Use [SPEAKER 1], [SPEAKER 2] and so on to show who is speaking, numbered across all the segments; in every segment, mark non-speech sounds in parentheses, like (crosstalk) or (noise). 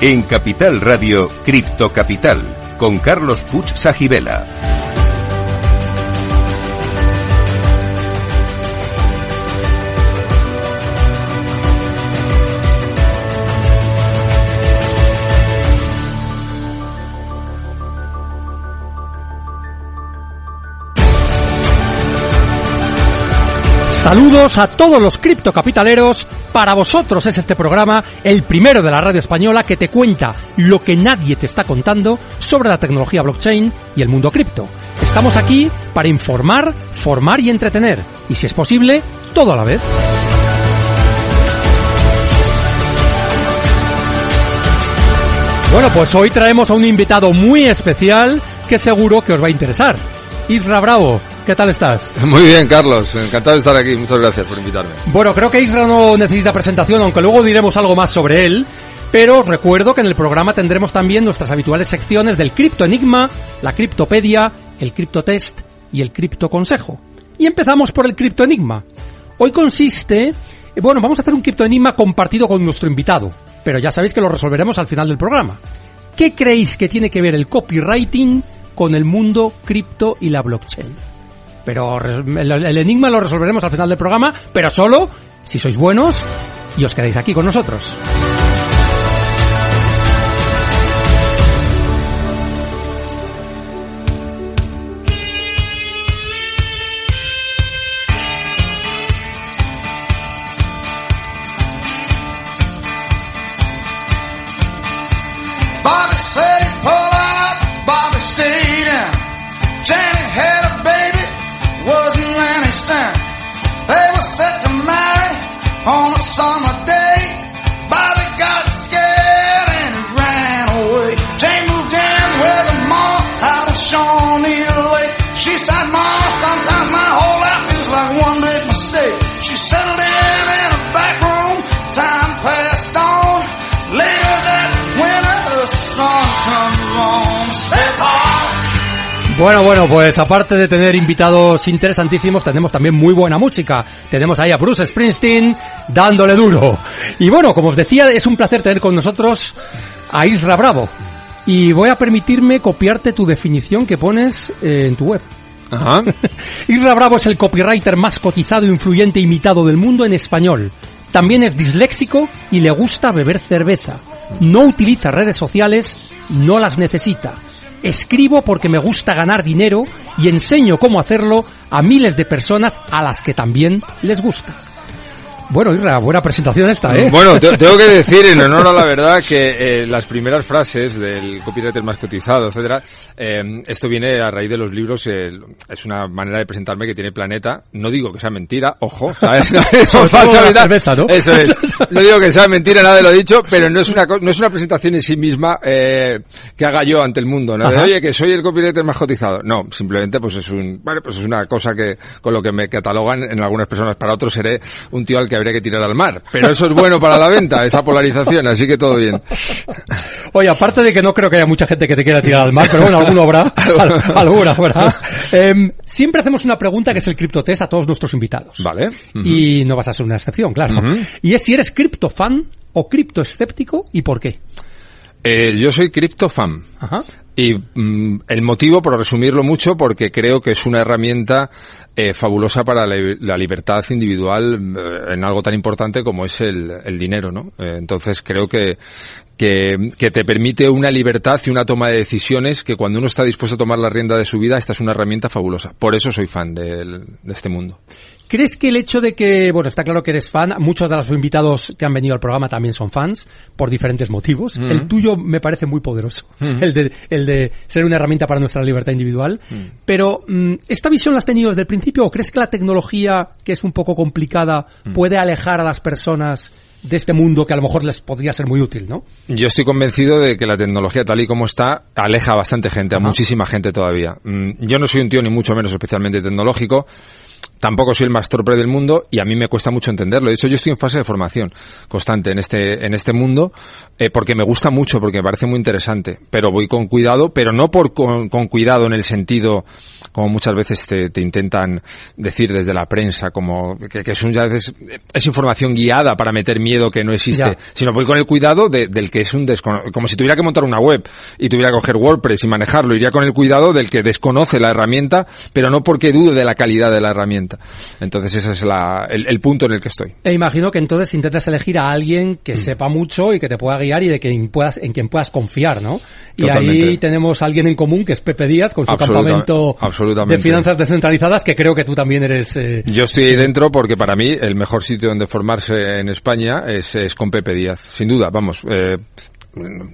[SPEAKER 1] En Capital Radio, Cripto Capital, con Carlos Puch Sajibela.
[SPEAKER 2] Saludos a todos los criptocapitaleros. Para vosotros es este programa, el primero de la radio española que te cuenta lo que nadie te está contando sobre la tecnología blockchain y el mundo cripto. Estamos aquí para informar, formar y entretener. Y si es posible, todo a la vez. Bueno, pues hoy traemos a un invitado muy especial que seguro que os va a interesar. Isra Bravo, ¿qué tal estás? (laughs)
[SPEAKER 3] Muy bien, Carlos. Encantado de estar aquí. Muchas gracias por invitarme.
[SPEAKER 2] Bueno, creo que Isra no necesita presentación, aunque luego diremos algo más sobre él. Pero os recuerdo que en el programa tendremos también nuestras habituales secciones del Cripto Enigma, la Criptopedia, el Criptotest y el Cripto Consejo. Y empezamos por el Cripto Enigma. Hoy consiste, bueno, vamos a hacer un Cripto Enigma compartido con nuestro invitado, pero ya sabéis que lo resolveremos al final del programa. ¿Qué creéis que tiene que ver el copywriting con el mundo cripto y la blockchain? Pero el, enigma lo resolveremos al final del programa, pero solo si sois buenos y os quedáis aquí con nosotros. Bueno, bueno, pues aparte de tener invitados interesantísimos, tenemos también muy buena música. Tenemos ahí a Bruce Springsteen dándole duro. Y bueno, como os decía, es un placer tener con nosotros a Isra Bravo. Y voy a permitirme copiarte tu definición que pones eh, en tu web.
[SPEAKER 3] Ajá. (laughs)
[SPEAKER 2] Isra Bravo es el copywriter más cotizado, influyente e imitado del mundo en español. También es disléxico y le gusta beber cerveza. No utiliza redes sociales, no las necesita. Escribo porque me gusta ganar dinero y enseño cómo hacerlo a miles de personas a las que también les gusta. Bueno, Isra, buena presentación esta, ¿eh?
[SPEAKER 3] Bueno, te- tengo que (laughs) decir en honor a la verdad que eh, las primeras frases del copywriter más cotizado, etcétera, eh, esto viene a raíz de los libros, eh, es una manera de presentarme que tiene Planeta. No digo que sea mentira, ojo, ¿sabes? (laughs) (laughs) No verdad.
[SPEAKER 2] cerveza, ¿no?
[SPEAKER 3] Eso es. No digo que sea mentira, nada de lo dicho, pero no es una no es una presentación en sí misma eh, que haga yo ante el mundo, ¿no? De, oye, que soy el copywriter más cotizado. No, simplemente pues es un, bueno, pues es una cosa que con lo que me catalogan en algunas personas. Para otros seré un tío al que habría que tirar al mar. Pero eso es bueno para la venta, esa polarización, así que todo bien.
[SPEAKER 2] Oye, aparte de que no creo que haya mucha gente que te quiera tirar al mar, pero bueno, alguno habrá. (laughs) Al- alguna habrá. Em, siempre hacemos una pregunta que es el criptotest a todos nuestros invitados.
[SPEAKER 3] Vale.
[SPEAKER 2] Y no vas a ser una excepción, claro. Y es si eres criptofan o criptoescéptico y por qué.
[SPEAKER 3] Eh, yo soy CryptoFan.
[SPEAKER 2] Ajá.
[SPEAKER 3] Y mm, el motivo, por resumirlo mucho, porque creo que es una herramienta eh, fabulosa para la, libertad individual eh, en algo tan importante como es el, dinero, ¿no? Eh, entonces creo que, que, te permite una libertad y una toma de decisiones que cuando uno está dispuesto a tomar la rienda de su vida, esta es una herramienta fabulosa. Por eso soy fan de este mundo.
[SPEAKER 2] ¿Crees que el hecho de que, bueno, está claro que eres fan, muchos de los invitados que han venido al programa también son fans, por diferentes motivos.
[SPEAKER 3] Mm.
[SPEAKER 2] El tuyo me parece muy poderoso,
[SPEAKER 3] Mm.
[SPEAKER 2] el, de, el de ser una herramienta para nuestra libertad individual.
[SPEAKER 3] Mm.
[SPEAKER 2] Pero, ¿esta visión la has tenido desde el principio o crees que la tecnología, que es un poco complicada, puede alejar a las personas de este mundo que a lo mejor les podría ser muy útil, ¿no?
[SPEAKER 3] Yo estoy convencido de que la tecnología tal y como está aleja a bastante gente, a
[SPEAKER 2] Ajá.
[SPEAKER 3] muchísima gente todavía. Yo no soy un tío ni mucho menos especialmente tecnológico, tampoco soy el más torpe del mundo y a mí me cuesta mucho entenderlo. De hecho, yo estoy en fase de formación constante en este, en este mundo eh, porque me gusta mucho, porque me parece muy interesante. Pero voy con cuidado, pero no por con, con cuidado en el sentido, como muchas veces te, te intentan decir desde la prensa, como que, que es, un, ya veces, es información guiada para meter miedo que no existe,
[SPEAKER 2] Ya.
[SPEAKER 3] sino voy con el cuidado de- del que es un desconocido. Como si tuviera que montar una web y tuviera que coger WordPress y manejarlo, iría con el cuidado del que desconoce la herramienta, pero no porque dude de la calidad de la herramienta. Entonces ese es la, el, el punto en el que estoy.
[SPEAKER 2] E imagino que entonces intentas elegir a alguien
[SPEAKER 3] Mm.
[SPEAKER 2] que sepa mucho y que te pueda guiar y de quien puedas, en quien puedas confiar, ¿no? Y ahí tenemos a alguien en común que es Pepe Díaz con su
[SPEAKER 3] Absoluta-
[SPEAKER 2] campamento
[SPEAKER 3] absolutamente.
[SPEAKER 2] de finanzas descentralizadas que creo que tú también eres... eh,
[SPEAKER 3] Yo estoy ahí dentro porque para mí el mejor sitio donde formarse en España es, es con Pepe Díaz, sin duda, vamos. eh,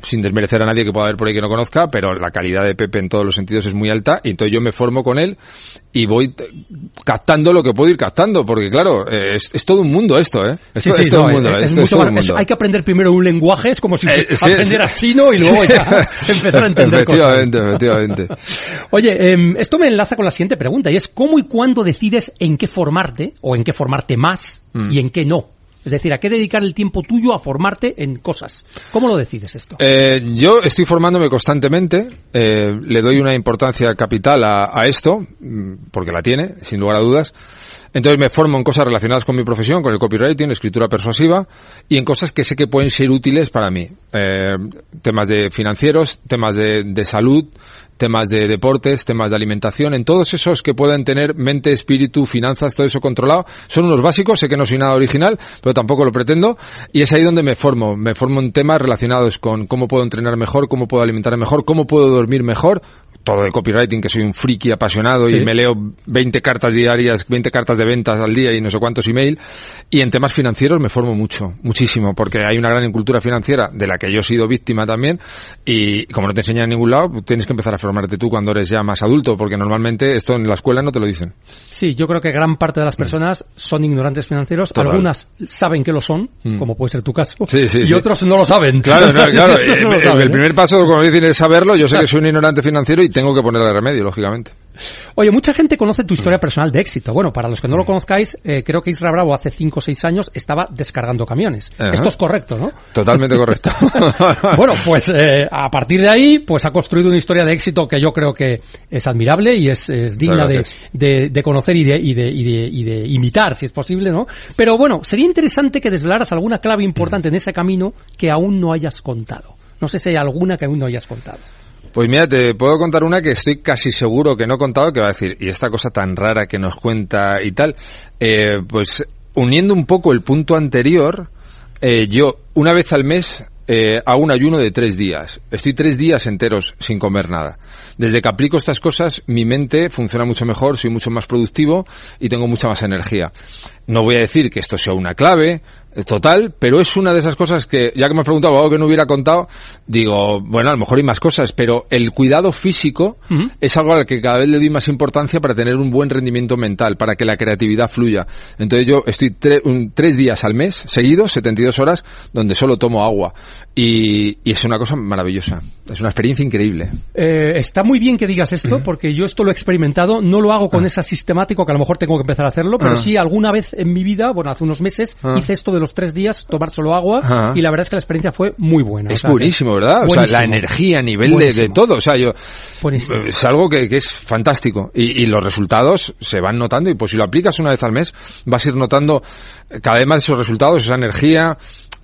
[SPEAKER 3] sin desmerecer a nadie que pueda haber por ahí que no conozca, pero la calidad de Pepe en todos los sentidos es muy alta y entonces yo me formo con él y voy captando lo que puedo ir captando, porque claro, eh, es, es todo un mundo esto, ¿eh? Es,
[SPEAKER 2] Sí,
[SPEAKER 3] to-
[SPEAKER 2] sí,
[SPEAKER 3] es todo
[SPEAKER 2] no,
[SPEAKER 3] un mundo,
[SPEAKER 2] es- es
[SPEAKER 3] esto es
[SPEAKER 2] mucho
[SPEAKER 3] todo un
[SPEAKER 2] más- eso,
[SPEAKER 3] mundo.
[SPEAKER 2] hay que aprender primero un lenguaje, es como si
[SPEAKER 3] Eh, sí,
[SPEAKER 2] aprendieras chino y luego ya (laughs) empezar a entender cosas.
[SPEAKER 3] Efectivamente, efectivamente.
[SPEAKER 2] Oye, em, esto me enlaza con la siguiente pregunta y es ¿cómo y cuándo decides en qué formarte o en qué formarte más
[SPEAKER 3] Mm.
[SPEAKER 2] y en qué no? Es decir, ¿a qué dedicar el tiempo tuyo a formarte en cosas? ¿Cómo lo decides esto?
[SPEAKER 3] Eh, yo estoy formándome constantemente, eh, le doy una importancia capital a, esto, mm, porque la tiene, sin lugar a dudas. Entonces me formo en cosas relacionadas con mi profesión, con el copywriting, escritura persuasiva, y en cosas que sé que pueden ser útiles para mí. Eh, temas de financieros, temas de, de salud, temas de deportes, temas de alimentación, en todos esos que puedan tener mente, espíritu, finanzas, todo eso controlado. Son unos básicos, sé que no soy nada original, pero tampoco lo pretendo, y es ahí donde me formo. Me formo en temas relacionados con cómo puedo entrenar mejor, cómo puedo alimentarme mejor, cómo puedo dormir mejor, todo de copywriting, que soy un friki apasionado
[SPEAKER 2] Sí.
[SPEAKER 3] y me leo 20 cartas diarias, 20 cartas de ventas al día y no sé cuántos email. Y en temas financieros me formo mucho, muchísimo, porque hay una gran incultura financiera de la que yo he sido víctima también. Y como no te enseñan en ningún lado, tienes que empezar a formarte tú cuando eres ya más adulto, porque normalmente esto en la escuela no te lo dicen.
[SPEAKER 2] Sí, yo creo que gran parte de las personas son ignorantes financieros.
[SPEAKER 3] Total.
[SPEAKER 2] Algunas saben que lo son,
[SPEAKER 3] Mm.
[SPEAKER 2] como puede ser tu caso,
[SPEAKER 3] Sí, sí,
[SPEAKER 2] y
[SPEAKER 3] sí.
[SPEAKER 2] otros no lo saben.
[SPEAKER 3] Claro, (laughs) no, claro.
[SPEAKER 2] No
[SPEAKER 3] eh,
[SPEAKER 2] saben,
[SPEAKER 3] el
[SPEAKER 2] ¿eh?
[SPEAKER 3] primer paso, como dicen, es saberlo. Yo sé que soy un ignorante financiero y tengo que ponerle remedio, lógicamente.
[SPEAKER 2] Oye, mucha gente conoce tu historia personal de éxito. Bueno, para los que no lo conozcáis, eh, creo que Isra Bravo hace 5 o 6 años estaba descargando camiones.
[SPEAKER 3] Ajá.
[SPEAKER 2] Esto es correcto, ¿no?
[SPEAKER 3] Totalmente correcto. (laughs)
[SPEAKER 2] bueno, pues eh, a partir de ahí, pues ha construido una historia de éxito que yo creo que es admirable y es, es digna de, de- de conocer y de, y, de, y, de, y de imitar, si es posible, ¿no? Pero bueno, sería interesante que desvelaras alguna clave importante en ese camino que aún no hayas contado. No sé si hay alguna que aún no hayas contado.
[SPEAKER 3] Pues mira, te puedo contar una que estoy casi seguro que no he contado, que va a decir, y esta cosa tan rara que nos cuenta y tal, eh, pues uniendo un poco el punto anterior, eh, yo una vez al mes eh, hago un ayuno de tres días. Estoy tres días enteros sin comer nada. Desde que aplico estas cosas, mi mente funciona mucho mejor, soy mucho más productivo y tengo mucha más energía. No voy a decir que esto sea una clave total, pero es una de esas cosas que, ya que me has preguntado algo que no hubiera contado, digo, bueno, a lo mejor hay más cosas, pero el cuidado físico es algo al que cada vez le doy más importancia para tener un buen rendimiento mental, para que la creatividad fluya. Entonces yo estoy tre- un- tres días al mes, seguidos, 72 horas, donde solo tomo agua. Y, y es una cosa maravillosa. Es una experiencia increíble.
[SPEAKER 2] Eh, está muy bien que digas esto, porque yo esto lo he experimentado, no lo hago con
[SPEAKER 3] Ah.
[SPEAKER 2] esa sistemático, que a lo mejor tengo que empezar a hacerlo, pero
[SPEAKER 3] Ah.
[SPEAKER 2] sí alguna vez en mi vida, bueno, hace unos meses,
[SPEAKER 3] Ah.
[SPEAKER 2] hice esto de los tres días, tomar solo agua, y la verdad es que la experiencia fue muy buena. o
[SPEAKER 3] Es
[SPEAKER 2] sea
[SPEAKER 3] buenísimo, ¿verdad? O sea, la energía a nivel de, de todo. O sea, yo,
[SPEAKER 2] Buenísimo.
[SPEAKER 3] es algo que, que es fantástico. Y, y los resultados se van notando y pues si lo aplicas una vez al mes, vas a ir notando cada vez más esos resultados, esa energía,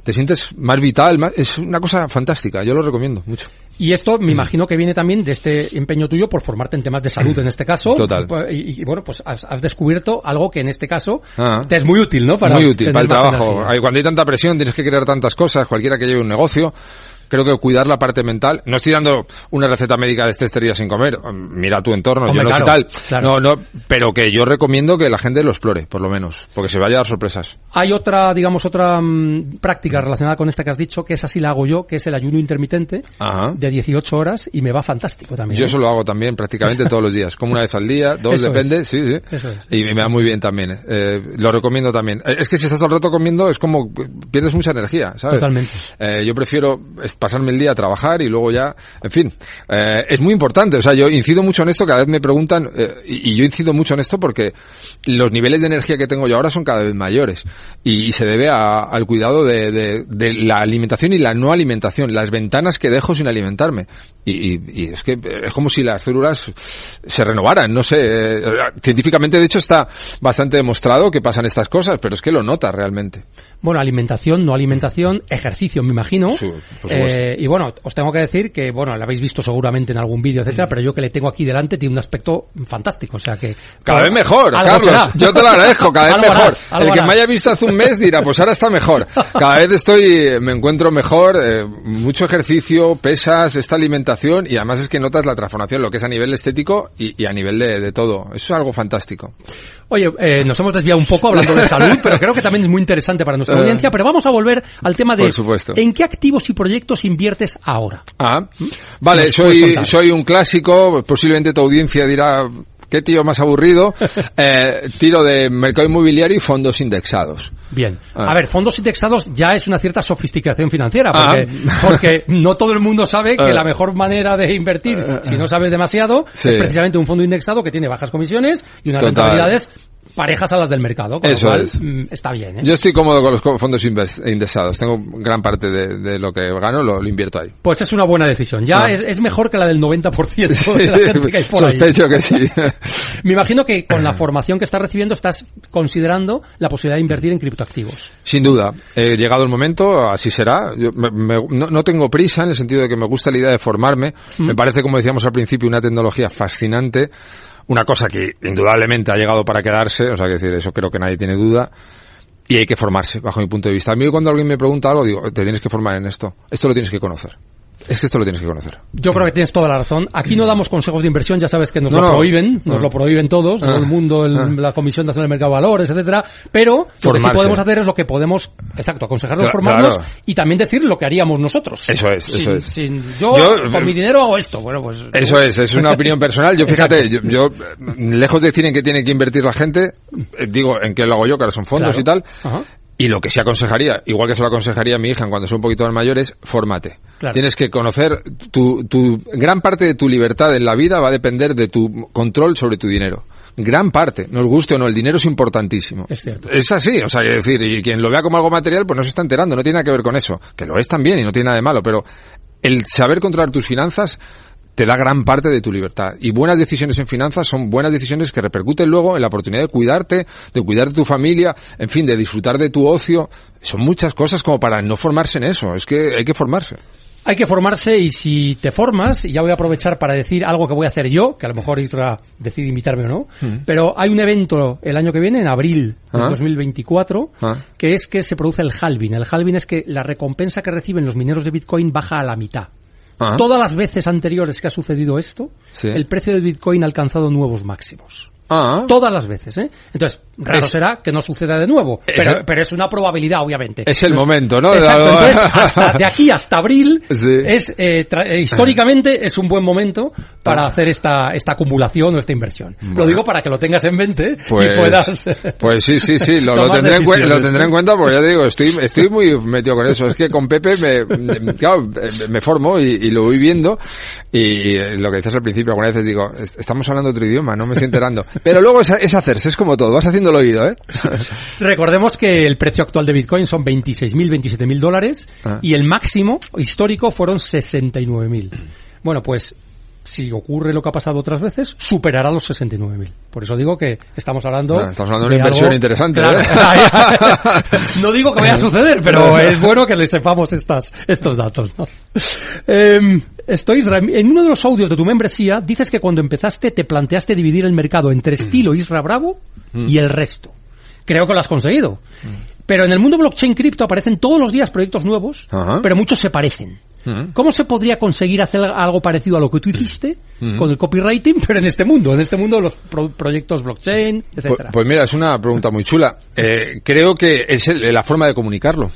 [SPEAKER 3] te sientes más vital, más- es una cosa fantástica. Yo lo recomiendo mucho.
[SPEAKER 2] Y esto
[SPEAKER 3] Mm.
[SPEAKER 2] me imagino que viene también de este empeño tuyo por formarte en temas de salud en este caso.
[SPEAKER 3] Total.
[SPEAKER 2] Y, y, bueno, pues has, has descubierto algo que en este caso
[SPEAKER 3] Ah.
[SPEAKER 2] te es muy útil, ¿no?
[SPEAKER 3] Muy útil para el trabajo.
[SPEAKER 2] energía.
[SPEAKER 3] Cuando hay tanta presión, tienes que crear tantas cosas, cualquiera que lleve un negocio. Creo que cuidar la parte mental. No estoy dando una receta médica de este este día sin comer. Mira tu entorno,
[SPEAKER 2] Hombre,
[SPEAKER 3] yo no
[SPEAKER 2] claro,
[SPEAKER 3] tal.
[SPEAKER 2] claro.
[SPEAKER 3] No, no, pero que yo recomiendo que la gente lo explore, por lo menos, porque se va a llevar sorpresas.
[SPEAKER 2] Hay otra, digamos, otra mm, práctica relacionada con esta que has dicho, que esa sí la hago yo, que es el ayuno intermitente
[SPEAKER 3] Ajá.
[SPEAKER 2] de 18 horas y me va fantástico también.
[SPEAKER 3] Yo
[SPEAKER 2] ¿eh?
[SPEAKER 3] eso lo hago también prácticamente todos los días, como una vez al día, dos,
[SPEAKER 2] Eso
[SPEAKER 3] depende,
[SPEAKER 2] es.
[SPEAKER 3] sí, sí.
[SPEAKER 2] Eso es.
[SPEAKER 3] Y me va muy bien también. eh. Eh, lo recomiendo también. Es que si estás todo el rato comiendo es como pierdes mucha energía, ¿sabes?
[SPEAKER 2] Totalmente.
[SPEAKER 3] Eh, yo prefiero es- pasarme el día a trabajar y luego ya, en fin, eh, es muy importante. O sea, yo incido mucho en esto, cada vez me preguntan, eh, y, y yo incido mucho en esto porque los niveles de energía que tengo yo ahora son cada vez mayores y, y se debe a- al cuidado de, de- de la alimentación y la no alimentación, las ventanas que dejo sin alimentarme. Y, es que es como si las células se renovaran, no sé. eh, científicamente, de hecho, está bastante demostrado que pasan estas cosas, pero es que lo notas realmente.
[SPEAKER 2] Bueno, alimentación, no alimentación, ejercicio, me imagino.
[SPEAKER 3] Sí, por supuesto.
[SPEAKER 2] Eh, y bueno, os tengo que decir que, bueno, lo habéis visto seguramente en algún vídeo, etcétera, pero yo que le tengo aquí delante tiene un aspecto fantástico, o sea que...
[SPEAKER 3] Cada vez mejor, Carlos.
[SPEAKER 2] será.
[SPEAKER 3] Yo te lo agradezco, cada (laughs) vez mejor.
[SPEAKER 2] harás,
[SPEAKER 3] El que
[SPEAKER 2] harás.
[SPEAKER 3] me haya visto hace un mes dirá, pues ahora está mejor. Cada vez estoy, me encuentro mejor, eh, mucho ejercicio, pesas, esta alimentación y además es que notas la transformación, lo que es a nivel estético y, y a nivel de, de todo. Eso es algo fantástico.
[SPEAKER 2] Oye, eh, nos hemos desviado un poco hablando de salud, pero creo que también es muy interesante para nuestra (laughs)
[SPEAKER 3] Eh.
[SPEAKER 2] audiencia, pero vamos a volver al tema de...
[SPEAKER 3] Por supuesto.
[SPEAKER 2] ¿En qué activos y proyectos inviertes ahora?
[SPEAKER 3] Ah, vale, soy, soy un clásico, posiblemente tu audiencia dirá, qué tío más aburrido, (laughs) eh, tiro de mercado inmobiliario y fondos indexados.
[SPEAKER 2] Bien.
[SPEAKER 3] Ah.
[SPEAKER 2] A ver, fondos indexados ya es una cierta sofisticación financiera,
[SPEAKER 3] Ah.
[SPEAKER 2] porque, (laughs) porque no todo el mundo sabe que
[SPEAKER 3] Ah.
[SPEAKER 2] la mejor manera de invertir, si no sabes demasiado,
[SPEAKER 3] Sí.
[SPEAKER 2] es precisamente un fondo indexado que tiene bajas comisiones y unas
[SPEAKER 3] Total.
[SPEAKER 2] rentabilidades parejas a las del mercado, con
[SPEAKER 3] Eso
[SPEAKER 2] lo cual
[SPEAKER 3] es.
[SPEAKER 2] mm, está bien. ¿eh?
[SPEAKER 3] Yo estoy cómodo con los fondos indexados. Tengo gran parte de, de lo que gano, lo, lo invierto ahí.
[SPEAKER 2] Pues es una buena decisión. Ya
[SPEAKER 3] Ah.
[SPEAKER 2] es, es mejor que la del 90% de la gente que hay por ahí.
[SPEAKER 3] Sospecho que sí. (laughs)
[SPEAKER 2] Me imagino que con la (clears throat) formación que estás recibiendo estás considerando la posibilidad de invertir en criptoactivos.
[SPEAKER 3] Sin duda, he llegado el momento, así será. Yo me- me- no, no tengo prisa en el sentido de que me gusta la idea de formarme.
[SPEAKER 2] Mm.
[SPEAKER 3] Me parece, como decíamos al principio, una tecnología fascinante. Una cosa que indudablemente ha llegado para quedarse, o sea, que decir, eso creo que nadie tiene duda. Y hay que formarse, bajo mi punto de vista. A mí cuando alguien me pregunta algo, digo, te tienes que formar en esto. Esto lo tienes que conocer. Es que esto lo tienes que conocer.
[SPEAKER 2] Yo creo que tienes toda la razón. Aquí no damos consejos de inversión, ya sabes que nos
[SPEAKER 3] No,
[SPEAKER 2] lo
[SPEAKER 3] no.
[SPEAKER 2] prohíben, nos lo prohíben todos, todo
[SPEAKER 3] Ah.
[SPEAKER 2] el mundo, el-
[SPEAKER 3] Ah.
[SPEAKER 2] la Comisión Nacional del Mercado de Valores, etcétera. Pero lo que sí podemos hacer es lo que podemos, exacto, formarnos
[SPEAKER 3] claro.
[SPEAKER 2] y también decir lo que haríamos nosotros.
[SPEAKER 3] Eso es,
[SPEAKER 2] Sin-
[SPEAKER 3] eso es.
[SPEAKER 2] sin- yo,
[SPEAKER 3] Yo-
[SPEAKER 2] con mi dinero hago esto. Bueno, pues.
[SPEAKER 3] Eso es, es una opinión personal. Yo fíjate, yo, yo, lejos de decir en qué tiene que invertir la gente, eh, digo en qué lo hago yo, que ahora son fondos
[SPEAKER 2] Claro.
[SPEAKER 3] y tal.
[SPEAKER 2] Ajá.
[SPEAKER 3] Y lo que sí aconsejaría, igual que se lo aconsejaría a mi hija en cuando son un poquito más mayores, fórmate.
[SPEAKER 2] Claro.
[SPEAKER 3] Tienes que conocer tu, tu, gran parte de tu libertad en la vida va a depender de tu control sobre tu dinero. Gran parte, nos guste o no, el dinero es importantísimo.
[SPEAKER 2] Es cierto.
[SPEAKER 3] Es así, o sea, quiero decir, y quien lo vea como algo material, pues no se está enterando, no tiene nada que ver con eso. Que lo es también y no tiene nada de malo, pero el saber controlar tus finanzas te da gran parte de tu libertad. Y buenas decisiones en finanzas son buenas decisiones que repercuten luego en la oportunidad de cuidarte, de cuidar de tu familia, en fin, de disfrutar de tu ocio. Son muchas cosas como para no formarse en eso. Es que hay que formarse.
[SPEAKER 2] Hay que formarse y si te formas, y ya voy a aprovechar para decir algo que voy a hacer yo, que a lo mejor Isra decide invitarme o no, pero hay un evento el año que viene, en abril de
[SPEAKER 3] Ah.
[SPEAKER 2] 2024,
[SPEAKER 3] Ah.
[SPEAKER 2] que es que se produce el halving. El halving es que la recompensa que reciben los mineros de Bitcoin baja a la mitad.
[SPEAKER 3] Ah.
[SPEAKER 2] Todas las veces anteriores que ha sucedido esto,
[SPEAKER 3] Sí.
[SPEAKER 2] el precio del Bitcoin ha alcanzado nuevos máximos.
[SPEAKER 3] Ah,
[SPEAKER 2] Todas las veces, ¿eh? Entonces, raro
[SPEAKER 3] Es-
[SPEAKER 2] será que no suceda de nuevo,
[SPEAKER 3] Es-
[SPEAKER 2] pero, pero es una probabilidad, obviamente.
[SPEAKER 3] Es el
[SPEAKER 2] Entonces,
[SPEAKER 3] momento, ¿no?
[SPEAKER 2] Exacto,
[SPEAKER 3] De-
[SPEAKER 2] entonces, hasta, de aquí hasta abril, (laughs)
[SPEAKER 3] Sí.
[SPEAKER 2] es eh, eh, históricamente es un buen momento para hacer esta, esta acumulación o esta inversión. Lo
[SPEAKER 3] Ah.
[SPEAKER 2] Digo para que lo tengas en mente
[SPEAKER 3] Pues,
[SPEAKER 2] y puedas... (laughs)
[SPEAKER 3] pues sí, sí, sí, lo, tendré en lo tendré en cuenta porque ya te digo, estoy, (laughs) estoy muy metido con eso. Es que con Pepe me, me- claro, eh, me formo y, y lo voy viendo y, eh, lo que dices al principio, algunas veces digo, "Est- estamos hablando otro idioma, no me estoy enterando. Pero luego es, es hacerse, es como todo, vas haciendo el oído, ¿eh? (laughs)
[SPEAKER 2] Recordemos que el precio actual de Bitcoin son 26.000, 27.000 dólares
[SPEAKER 3] Ah.
[SPEAKER 2] y el máximo histórico fueron 69.000. Bueno, pues si ocurre lo que ha pasado otras veces, superará los 69.000. Por eso digo que estamos hablando...
[SPEAKER 3] Ah, estamos hablando de una inversión
[SPEAKER 2] algo-
[SPEAKER 3] interesante,
[SPEAKER 2] Claro.
[SPEAKER 3] ¿eh? (laughs)
[SPEAKER 2] no digo que vaya a suceder, pero (laughs) es bueno que le sepamos estas, estos datos. ¿no? Eh, estoy, en uno de los audios de tu membresía dices que cuando empezaste te planteaste dividir el mercado entre
[SPEAKER 3] Mm.
[SPEAKER 2] estilo Isra Bravo y el resto. Creo que lo has conseguido. Pero en el mundo blockchain cripto aparecen todos los días proyectos nuevos,
[SPEAKER 3] Ajá.
[SPEAKER 2] pero muchos se parecen.
[SPEAKER 3] Mm.
[SPEAKER 2] ¿Cómo se podría conseguir hacer algo parecido a lo que tú hiciste
[SPEAKER 3] Mm.
[SPEAKER 2] con el copywriting, (laughs) pero en este mundo, en este mundo de los pro- proyectos blockchain,
[SPEAKER 3] Pues,
[SPEAKER 2] etcétera?
[SPEAKER 3] pues mira, es una pregunta muy chula. Eh, creo que es el- la forma de comunicarlo.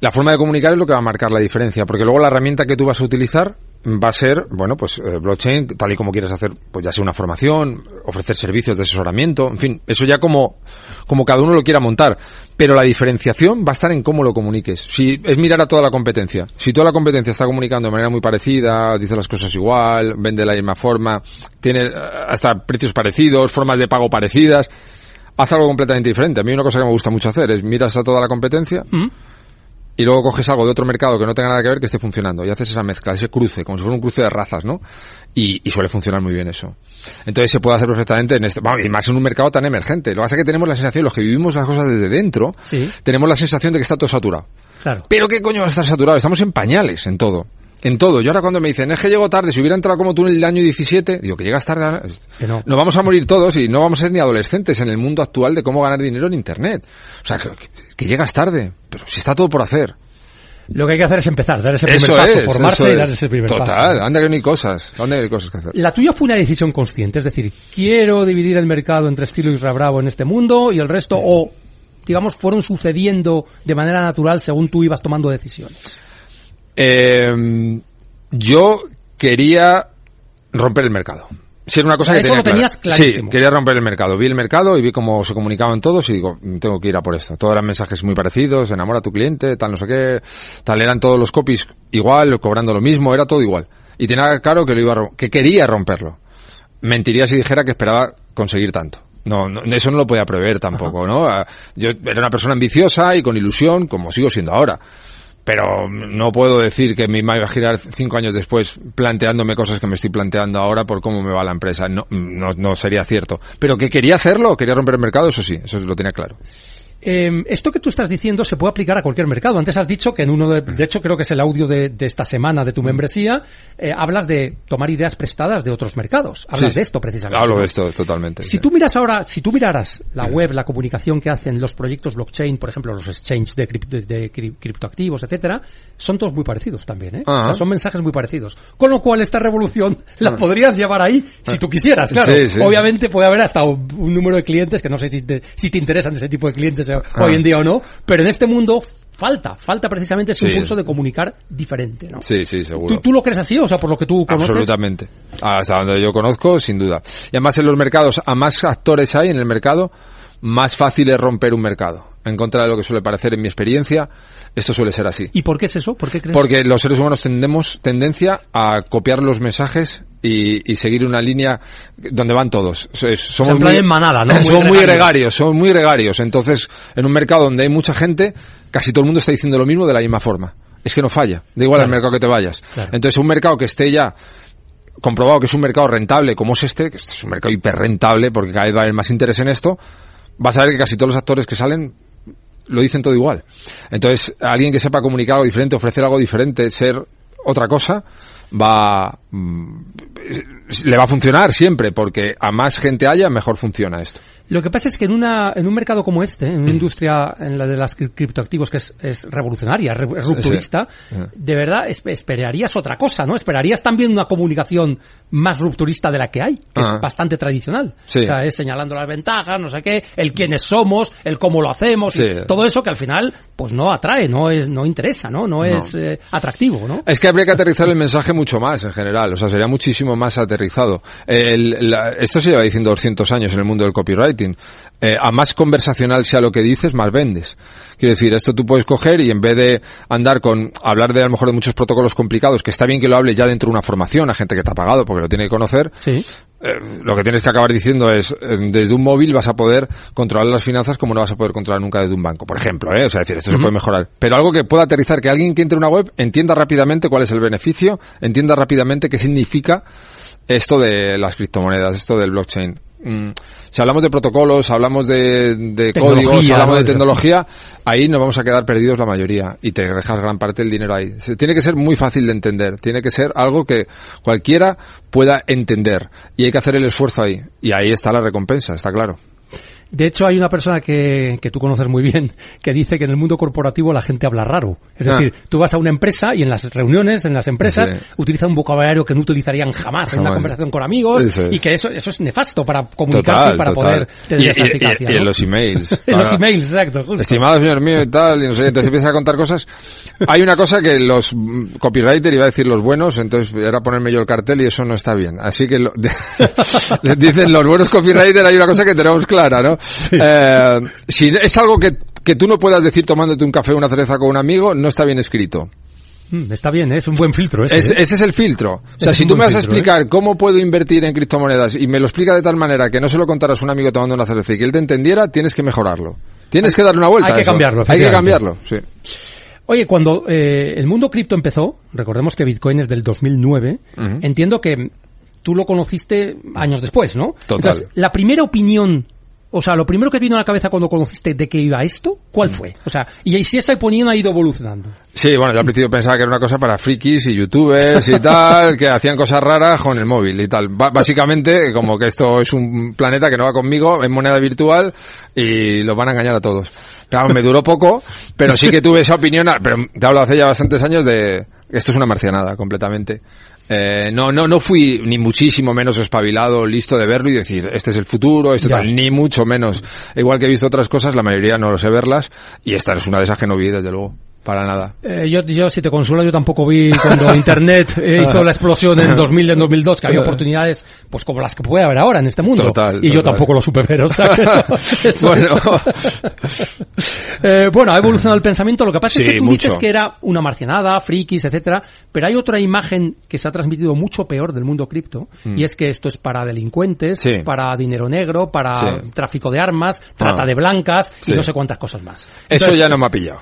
[SPEAKER 3] La forma de comunicar es lo que va a marcar la diferencia, porque luego la herramienta que tú vas a utilizar va a ser, bueno, pues eh, blockchain, tal y como quieres hacer, pues ya sea una formación, ofrecer servicios de asesoramiento, en fin, eso ya como, como cada uno lo quiera montar. Pero la diferenciación va a estar en cómo lo comuniques. Si es mirar a toda la competencia. Si toda la competencia está comunicando de manera muy parecida, dice las cosas igual, vende de la misma forma, tiene eh, hasta precios parecidos, formas de pago parecidas, haz algo completamente diferente. A mí una cosa que me gusta mucho hacer es miras a toda la competencia. Y luego coges algo de otro mercado que no tenga nada que ver que esté funcionando y haces esa mezcla, ese cruce, como si fuera un cruce de razas, ¿no? Y, y suele funcionar muy bien eso. Entonces se puede hacer perfectamente en este, vamos, y más en un mercado tan emergente. Lo que pasa es que tenemos la sensación, los que vivimos las cosas desde dentro,
[SPEAKER 2] Sí.
[SPEAKER 3] tenemos la sensación de que está todo saturado.
[SPEAKER 2] Claro.
[SPEAKER 3] Pero qué coño va a estar saturado, estamos en pañales en todo. En todo. Yo ahora cuando me dicen, es que llego tarde, si hubiera entrado como tú en el año 17, digo que llegas tarde.
[SPEAKER 2] Que no.
[SPEAKER 3] Nos vamos a morir todos y no vamos a ser ni adolescentes en el mundo actual de cómo ganar dinero en Internet. O sea, que, llegas tarde, pero si está todo por hacer.
[SPEAKER 2] Lo que hay que hacer es empezar, dar ese primer
[SPEAKER 3] Eso
[SPEAKER 2] paso,
[SPEAKER 3] es,
[SPEAKER 2] formarse y dar ese primer
[SPEAKER 3] Total,
[SPEAKER 2] paso.
[SPEAKER 3] anda que no hay cosas, anda que hay cosas que hacer.
[SPEAKER 2] La tuya fue una decisión consciente, es decir, quiero dividir el mercado entre estilo y Bravo en este mundo y el resto, o digamos, fueron sucediendo de manera natural según tú ibas tomando decisiones.
[SPEAKER 3] Eh, yo quería romper el mercado. Si era una cosa que
[SPEAKER 2] Eso
[SPEAKER 3] tenía
[SPEAKER 2] lo
[SPEAKER 3] clara.
[SPEAKER 2] tenías clarísimo.
[SPEAKER 3] Sí, quería romper el mercado. Vi el mercado y vi cómo se comunicaban todos y digo, tengo que ir a por esto. Todos eran mensajes muy parecidos, enamora a tu cliente, tal no sé qué, tal eran todos los copies igual, cobrando lo mismo, era todo igual. Y tenía claro que lo iba a que quería romperlo. Mentiría si dijera que esperaba conseguir tanto. No, no, eso no lo podía prever tampoco, ¿no? Ah, Yo era una persona ambiciosa y con ilusión, como sigo siendo ahora. Pero no puedo decir que me girar cinco años después planteándome cosas que me estoy planteando ahora por cómo me va la empresa. No, no, no sería cierto. Pero que quería hacerlo, quería romper el mercado, eso sí, eso lo tenía claro.
[SPEAKER 2] Eh, esto que tú estás diciendo se puede aplicar a cualquier mercado. Antes has dicho que en uno de, de hecho creo que es el audio de, de esta semana de tu membresía, eh, hablas de tomar ideas prestadas de otros mercados. Hablas
[SPEAKER 3] Sí,
[SPEAKER 2] de esto precisamente.
[SPEAKER 3] Hablo
[SPEAKER 2] ¿no?
[SPEAKER 3] de esto totalmente.
[SPEAKER 2] Si
[SPEAKER 3] sí.
[SPEAKER 2] tú miras ahora, si tú miraras la web, la comunicación que hacen los proyectos blockchain, por ejemplo, los exchanges de, crip- de- de cri- criptoactivos, etcétera, son todos muy parecidos también, ¿eh?
[SPEAKER 3] Ah.
[SPEAKER 2] O sea, son mensajes muy parecidos. Con lo cual, esta revolución la podrías llevar ahí si tú quisieras, claro.
[SPEAKER 3] Ah.
[SPEAKER 2] Obviamente puede haber hasta un, un número de clientes que no sé si te, si te interesan ese tipo de clientes
[SPEAKER 3] Ah.
[SPEAKER 2] hoy en día o no, pero en este mundo falta, falta precisamente ese
[SPEAKER 3] Sí.
[SPEAKER 2] impulso de comunicar diferente, ¿no?
[SPEAKER 3] Sí, sí, seguro.
[SPEAKER 2] ¿Tú, ¿Tú lo crees así? O sea, por lo que tú conoces.
[SPEAKER 3] Absolutamente. Hasta donde yo conozco, sin duda. Y además en los mercados, a más actores hay en el mercado, más fácil es romper un mercado. En contra de lo que suele parecer en mi experiencia, esto suele ser así.
[SPEAKER 2] ¿Y por qué es eso? ¿Por qué crees?
[SPEAKER 3] Porque los seres humanos tendemos tendencia a copiar los mensajes y, y seguir una línea donde van todos. Somos
[SPEAKER 2] en plan en manada, ¿no? (laughs) Muy
[SPEAKER 3] Son muy
[SPEAKER 2] gregarios.
[SPEAKER 3] gregarios, son muy gregarios. Entonces, en un mercado donde hay mucha gente, casi todo el mundo está diciendo lo mismo de la misma forma. Es que no falla. Da igual
[SPEAKER 2] Claro.
[SPEAKER 3] al mercado que te vayas.
[SPEAKER 2] Claro.
[SPEAKER 3] Entonces, un mercado que esté ya comprobado que es un mercado rentable como es este, que este es un mercado hiperrentable porque cada vez va a haber más interés en esto, vas a ver que casi todos los actores que salen lo dicen todo igual. Entonces, alguien que sepa comunicar algo diferente, ofrecer algo diferente, ser otra cosa, va mm, le va a funcionar siempre porque a más gente haya, mejor funciona esto.
[SPEAKER 2] Lo que pasa es que en una en un mercado como este, en una
[SPEAKER 3] Mm.
[SPEAKER 2] industria en la de las cri- criptoactivos que es, es revolucionaria, re- es rupturista,
[SPEAKER 3] Sí.
[SPEAKER 2] De verdad es- esperarías otra cosa, ¿no? Esperarías también una comunicación más rupturista de la que hay, que
[SPEAKER 3] Ah.
[SPEAKER 2] es bastante tradicional.
[SPEAKER 3] Sí.
[SPEAKER 2] O sea, es señalando las ventajas, no sé qué, el quiénes somos, el cómo lo hacemos, y todo eso que al final pues no atrae, no es no interesa, ¿no? No, es eh, atractivo, ¿no?
[SPEAKER 3] Es que habría que aterrizar el mensaje mucho más en general, o sea, sería muchísimo más aterrizado. El- la- esto se lleva diciendo 200 años en el mundo del Eh, a más conversacional sea lo que dices, más vendes. Quiero decir, esto tú puedes coger y en vez de andar con, hablar de a lo mejor de muchos protocolos complicados, que está bien que lo hable ya dentro de una formación a gente que te ha pagado porque lo tiene que conocer,
[SPEAKER 2] Sí.
[SPEAKER 3] eh, lo que tienes que acabar diciendo es, eh, desde un móvil vas a poder controlar las finanzas como no vas a poder controlar nunca desde un banco, por ejemplo, ¿eh? O sea, es decir, esto se puede mejorar. Pero algo que pueda aterrizar, que alguien que entre en una web entienda rápidamente cuál es el beneficio, entienda rápidamente qué significa esto de las criptomonedas, esto del blockchain. Mm, si hablamos de protocolos, hablamos de, de códigos, hablamos de tecnología, ahí nos vamos a quedar perdidos la mayoría y te dejas gran parte del dinero ahí. Se- Tiene que ser muy fácil de entender, tiene que ser algo que cualquiera pueda entender y hay que hacer el esfuerzo ahí y ahí está la recompensa, está claro.
[SPEAKER 2] De hecho, hay una persona que, que tú conoces muy bien que dice que en el mundo corporativo la gente habla raro. Es
[SPEAKER 3] Ah.
[SPEAKER 2] decir, tú vas a una empresa y en las reuniones, en las empresas,
[SPEAKER 3] Sí.
[SPEAKER 2] utiliza un vocabulario que no utilizarían jamás, en una conversación con amigos
[SPEAKER 3] es.
[SPEAKER 2] y que eso, eso es nefasto para comunicarse
[SPEAKER 3] Total,
[SPEAKER 2] y para
[SPEAKER 3] total.
[SPEAKER 2] poder tener
[SPEAKER 3] y,
[SPEAKER 2] esa
[SPEAKER 3] y- y-
[SPEAKER 2] eficacia. (laughs)
[SPEAKER 3] y en los emails.
[SPEAKER 2] En los emails, exacto. justo.
[SPEAKER 3] Estimado señor mío y tal, y no sé, entonces empieza a contar cosas. Hay una cosa que los mm, copywriter, iba a decir los buenos, entonces era ponerme yo el cartel y eso no está bien. Así que lo- (laughs) les dicen los buenos copywriter, hay una cosa que tenemos clara, ¿no? Eh, si es algo que, que tú no puedas decir tomándote un café o una cerveza con un amigo, no está bien escrito.
[SPEAKER 2] Mm, Está bien, ¿eh? es un buen filtro ese.
[SPEAKER 3] Es-
[SPEAKER 2] ¿eh?
[SPEAKER 3] ese es el filtro. O sea,
[SPEAKER 2] es
[SPEAKER 3] si tú me vas a
[SPEAKER 2] filtro, ¿eh?
[SPEAKER 3] explicar cómo puedo invertir en criptomonedas y me lo explica de tal manera que no se lo contaras a un amigo tomando una cerveza y que él te entendiera, tienes que mejorarlo. Tienes que darle una vuelta.
[SPEAKER 2] hay que cambiarlo,
[SPEAKER 3] Hay que cambiarlo, sí.
[SPEAKER 2] Oye, cuando el mundo cripto empezó, recordemos que Bitcoin es del 2009,
[SPEAKER 3] Ujú.
[SPEAKER 2] entiendo que tú lo conociste años después, ¿no?
[SPEAKER 3] Total.
[SPEAKER 2] Entonces, la primera opinión, o sea, lo primero que vino a la cabeza cuando conociste de que iba esto, ¿cuál
[SPEAKER 3] Mm.
[SPEAKER 2] fue? O sea, y si esa opinión ha ido evolucionando.
[SPEAKER 3] Sí, bueno, yo al principio pensaba que era una cosa para frikis y youtubers y tal, que hacían cosas raras con el móvil y tal. Ba- básicamente, como que esto es un planeta que no va conmigo, es moneda virtual y los van a engañar a todos. Claro, me duró poco, pero sí que tuve esa opinión, pero te hablo hace ya bastantes años de esto es una marcianada completamente. Eh, no, no, no fui ni muchísimo menos espabilado, listo de verlo y decir, este es el futuro, esto tal, ni mucho menos. Igual que he visto otras cosas, la mayoría no lo sé verlas y esta es una de esas que no vi, desde luego. Para nada.
[SPEAKER 2] Eh, yo, yo, si te consuelo, yo tampoco vi cuando (laughs) Internet eh, hizo la (laughs) explosión en 2000, en 2002, que había oportunidades, pues como las que puede haber ahora en este mundo.
[SPEAKER 3] Total,
[SPEAKER 2] y yo
[SPEAKER 3] total.
[SPEAKER 2] tampoco lo supe ver, o sea, que (laughs) eso- eso
[SPEAKER 3] Bueno.
[SPEAKER 2] es- Eh, bueno, ha evolucionado el pensamiento. Lo que pasa es
[SPEAKER 3] Sí,
[SPEAKER 2] que tú
[SPEAKER 3] mucho.
[SPEAKER 2] dices que era una marcianada, frikis, etcétera, pero hay otra imagen que se ha transmitido mucho peor del mundo cripto, y es que esto es para delincuentes,
[SPEAKER 3] Mm. Sí.
[SPEAKER 2] para dinero negro, para
[SPEAKER 3] Sí.
[SPEAKER 2] tráfico de armas, trata
[SPEAKER 3] Ah.
[SPEAKER 2] de blancas y no sé cuántas cosas más.
[SPEAKER 3] Eso
[SPEAKER 2] Entonces,
[SPEAKER 3] ya no me ha pillado.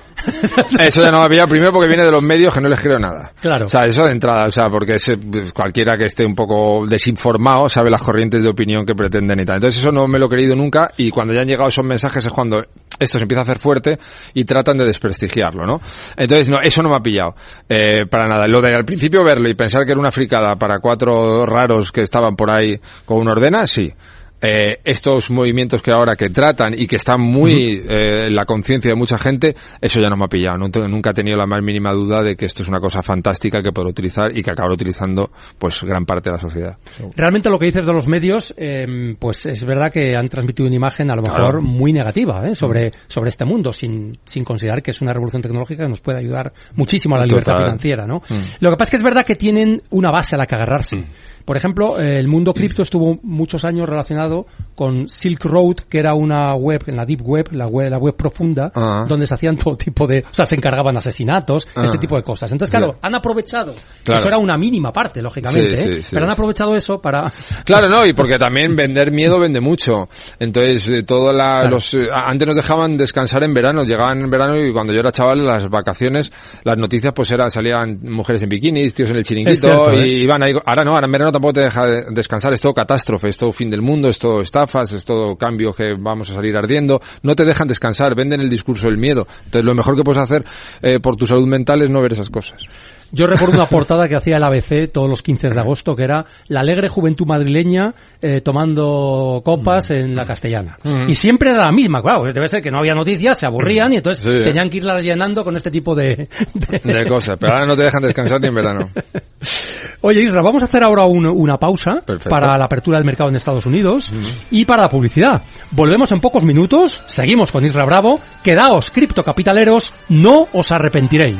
[SPEAKER 3] Eso ya no me ha pillado primero porque viene de los medios que no les creo nada.
[SPEAKER 2] Claro.
[SPEAKER 3] O sea, eso de entrada, o sea, porque es, cualquiera que esté un poco desinformado sabe las corrientes de opinión que pretenden y tal. Entonces eso no me lo he creído nunca y cuando ya han llegado esos mensajes es cuando esto se empieza a hacer fuerte y tratan de desprestigiarlo, ¿no? Entonces, no, eso no me ha pillado. Eh, para nada. Lo de al principio verlo y pensar que era una fricada para cuatro raros que estaban por ahí con una ordena, sí. Eh, estos movimientos que ahora que tratan y que están muy eh, en la conciencia de mucha gente, eso ya no me ha pillado. No nunca he tenido la más mínima duda de que esto es una cosa fantástica que puedo utilizar y que acabará utilizando pues gran parte de la sociedad.
[SPEAKER 2] Realmente lo que dices de los medios, eh, pues es verdad que han transmitido una imagen a lo mejor
[SPEAKER 3] Claro.
[SPEAKER 2] muy negativa ¿eh? sobre, sobre este mundo, sin, sin considerar que es una revolución tecnológica que nos puede ayudar muchísimo a la libertad
[SPEAKER 3] Total.
[SPEAKER 2] financiera. ¿no? Lo que pasa es que es verdad que tienen una base a la que agarrarse. Por ejemplo, eh, el mundo cripto estuvo muchos años relacionado con Silk Road, que era una web, en la Deep Web, la web, la web profunda,
[SPEAKER 3] Ah.
[SPEAKER 2] donde se hacían todo tipo de, o sea, se encargaban asesinatos,
[SPEAKER 3] Ah.
[SPEAKER 2] este tipo de cosas. Entonces, claro, han aprovechado,
[SPEAKER 3] Claro.
[SPEAKER 2] eso era una mínima parte, lógicamente,
[SPEAKER 3] Sí,
[SPEAKER 2] ¿eh?
[SPEAKER 3] sí, sí.
[SPEAKER 2] pero han aprovechado eso para... (laughs)
[SPEAKER 3] Claro, no, y porque también vender miedo vende mucho. Entonces, eh, todo la,
[SPEAKER 2] Claro.
[SPEAKER 3] los, eh, antes nos dejaban descansar en verano, llegaban en verano y cuando yo era chaval, las vacaciones, las noticias pues eran, salían mujeres en bikinis, tíos en el chiringuito,
[SPEAKER 2] cierto,
[SPEAKER 3] y
[SPEAKER 2] ¿eh?
[SPEAKER 3] iban ahí, ahora no, ahora en verano tampoco te deja de- descansar, es todo catástrofe, es todo fin del mundo, es todo estafas, es todo cambios que vamos a salir ardiendo, no te dejan descansar, venden el discurso del miedo. Entonces, lo mejor que puedes hacer eh, por tu salud mental es no ver esas cosas.
[SPEAKER 2] Yo recuerdo una (laughs) portada que hacía el ABC todos los 15 de agosto, que era la alegre juventud madrileña eh, tomando copas
[SPEAKER 3] Mm.
[SPEAKER 2] en la castellana. Y siempre era la misma, claro, debe ser que no había noticias, se aburrían y entonces
[SPEAKER 3] Sí.
[SPEAKER 2] tenían que irlas llenando con este tipo de... de-
[SPEAKER 3] De cosas, pero ahora no te dejan descansar ni en verano. (laughs)
[SPEAKER 2] Oye, Isra, vamos a hacer ahora un- una pausa
[SPEAKER 3] Perfecto.
[SPEAKER 2] para la apertura del mercado en Estados Unidos y para la publicidad. Volvemos en pocos minutos, seguimos con Isra Bravo, quedaos criptocapitaleros, no os arrepentiréis.